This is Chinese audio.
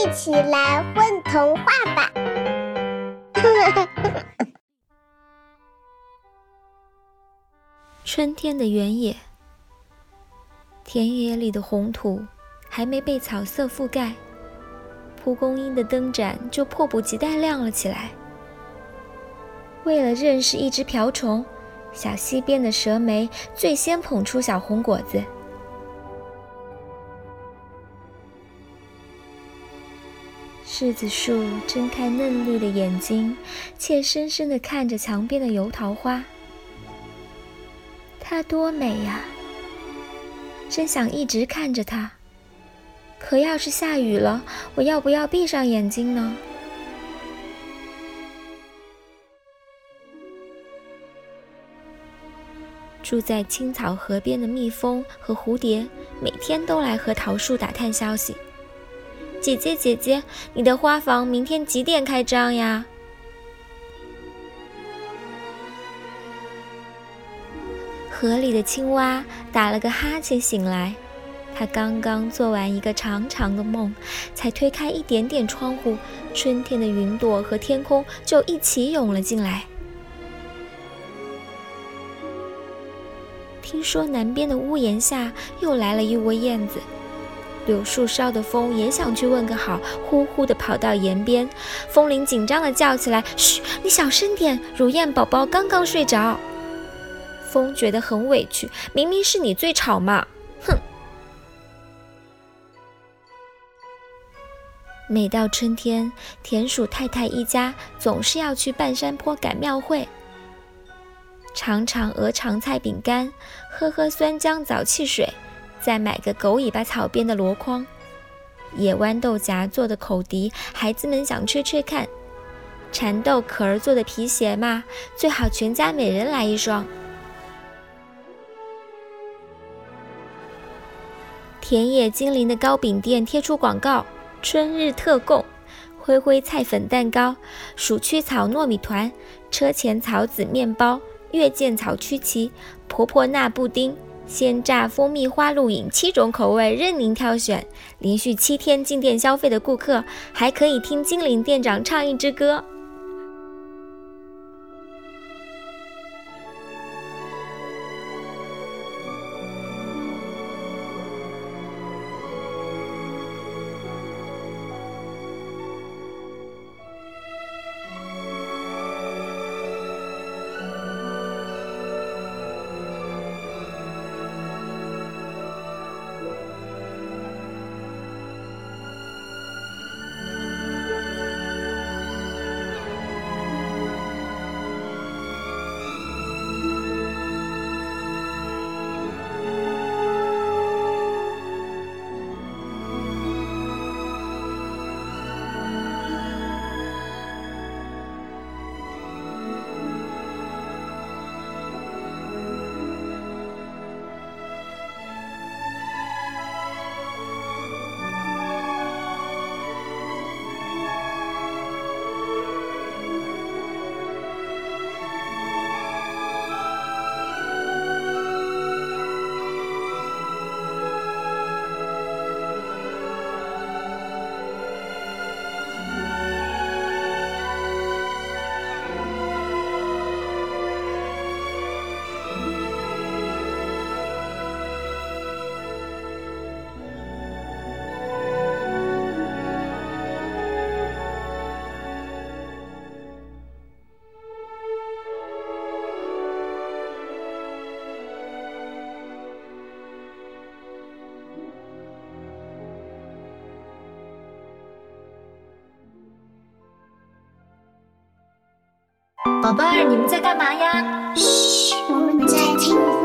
一起来混童话吧！春天的原野，田野里的红土还没被草色覆盖，蒲公英的灯盏就迫不及待亮了起来。为了认识一只瓢虫，小溪边的蛇莓最先捧出小红果子。柿子树睁开嫩绿的眼睛，怯生生地看着墙边的油桃花。它多美呀！真想一直看着它。可要是下雨了，我要不要闭上眼睛呢？住在青草河边的蜜蜂和蝴蝶，每天都来和桃树打探消息。姐姐，姐姐，你的花房明天几点开张呀？河里的青蛙打了个哈欠醒来，它刚刚做完一个长长的梦，才推开一点点窗户，春天的云朵和天空就一起涌了进来。听说南边的屋檐下又来了一窝燕子，柳树梢的风也想去问个好，呼呼地跑到檐边。风铃紧张地叫起来：“嘘，你小声点，如燕宝宝刚刚睡着。”风觉得很委屈，明明是你最吵嘛！哼。每到春天，田鼠太太一家总是要去半山坡赶庙会。尝尝鹅肠菜饼干，喝喝酸浆枣汽水，再买个狗尾巴草编的箩筐，野豌豆荚做的口笛，孩子们想吹吹看。蚕豆壳儿做的皮鞋嘛，最好全家每人来一双。田野精灵的糕饼店贴出广告：春日特供，灰灰菜粉蛋糕、鼠曲草糯米团、车前草籽面包。月见草曲奇、婆婆纳布丁、鲜榨蜂蜜花露饮，七种口味任您挑选。连续七天进店消费的顾客，还可以听精灵店长唱一支歌。宝贝儿，你们在干嘛呀？嘘，我们在听。